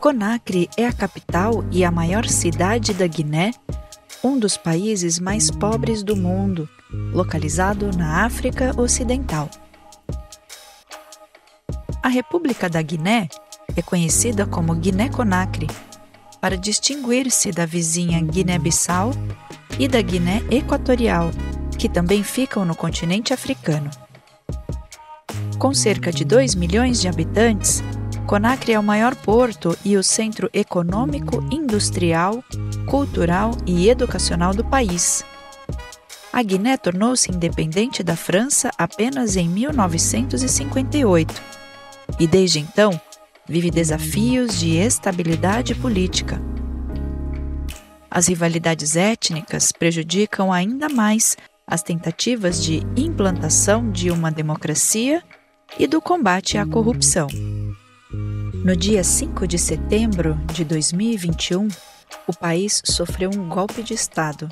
Conakry é a capital e a maior cidade da Guiné, um dos países mais pobres do mundo, localizado na África Ocidental. A República da Guiné é conhecida como Guiné-Conakry, para distinguir-se da vizinha Guiné-Bissau e da Guiné Equatorial, que também ficam no continente africano. Com cerca de 2 milhões de habitantes, Conakry é o maior porto e o centro econômico, industrial, cultural e educacional do país. A Guiné tornou-se independente da França apenas em 1958 e, desde então, vive desafios de estabilidade política. As rivalidades étnicas prejudicam ainda mais as tentativas de implantação de uma democracia e do combate à corrupção. No dia 5 de setembro de 2021, o país sofreu um golpe de Estado.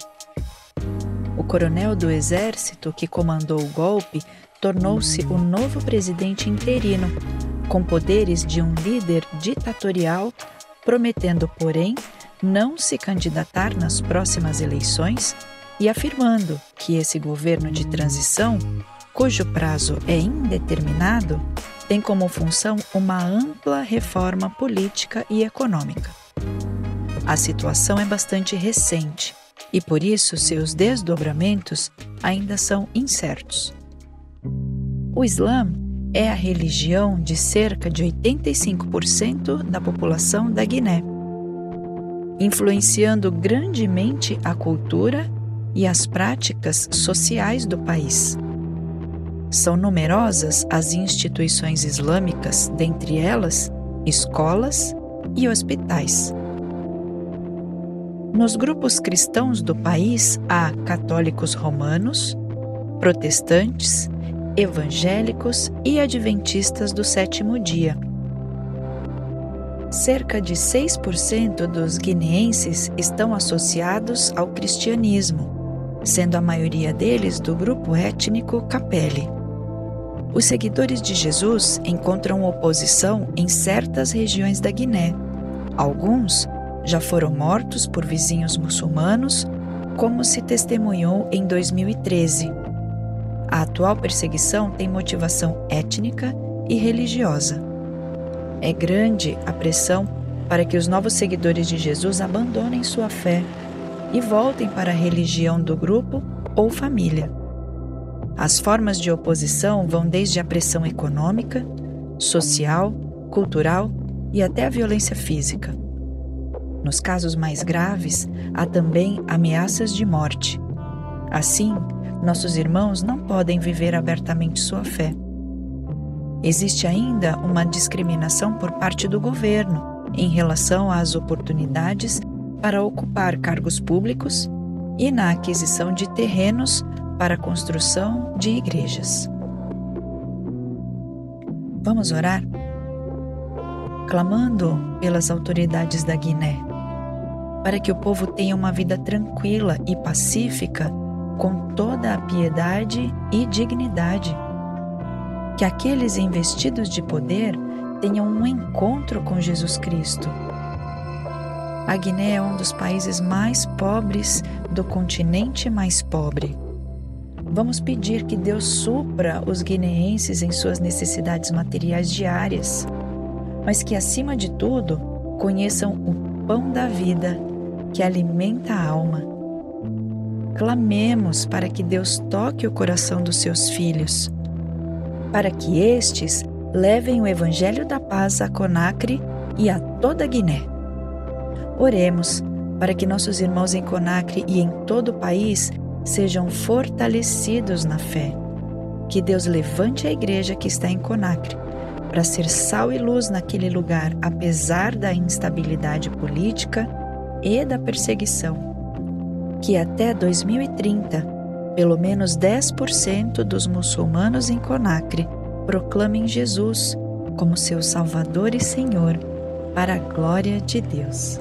O coronel do exército que comandou o golpe tornou-se o novo presidente interino, com poderes de um líder ditatorial, prometendo, porém, não se candidatar nas próximas eleições e afirmando que esse governo de transição, cujo prazo é indeterminado, tem como função uma ampla reforma política e econômica. A situação é bastante recente e por isso seus desdobramentos ainda são incertos. O Islã é a religião de cerca de 85% da população da Guiné, influenciando grandemente a cultura e as práticas sociais do país. São numerosas as instituições islâmicas, dentre elas escolas e hospitais. Nos grupos cristãos do país há católicos romanos, protestantes, evangélicos e adventistas do sétimo dia. Cerca de 6% dos guineenses estão associados ao cristianismo, sendo a maioria deles do grupo étnico Capele. Os seguidores de Jesus encontram oposição em certas regiões da Guiné. Alguns já foram mortos por vizinhos muçulmanos, como se testemunhou em 2013 a atual perseguição tem motivação étnica e religiosa. É grande a pressão para que os novos seguidores de Jesus abandonem sua fé e voltem para a religião do grupo ou família. As formas de oposição vão desde a pressão econômica, social, cultural e até a violência física. Nos casos mais graves, há também ameaças de morte. Assim, nossos irmãos não podem viver abertamente sua fé. Existe ainda uma discriminação por parte do governo em relação às oportunidades para ocupar cargos públicos e na aquisição de terrenos para a construção de igrejas. Vamos orar? Clamando pelas autoridades da Guiné, para que o povo tenha uma vida tranquila e pacífica com toda a piedade e dignidade. Que aqueles investidos de poder tenham um encontro com Jesus Cristo. A Guiné é um dos países mais pobres do continente mais pobre. Vamos pedir que Deus supra os guineenses em suas necessidades materiais diárias, mas que, acima de tudo, conheçam o pão da vida que alimenta a alma clamemos para que Deus toque o coração dos seus filhos, para que estes levem o Evangelho da Paz a Conacre e a toda Guiné. Oremos para que nossos irmãos em Conacre e em todo o país sejam fortalecidos na fé. Que Deus levante a igreja que está em Conacre para ser sal e luz naquele lugar, apesar da instabilidade política e da perseguição que até 2030, pelo menos 10% dos muçulmanos em Conakry proclamem Jesus como seu Salvador e Senhor, para a glória de Deus.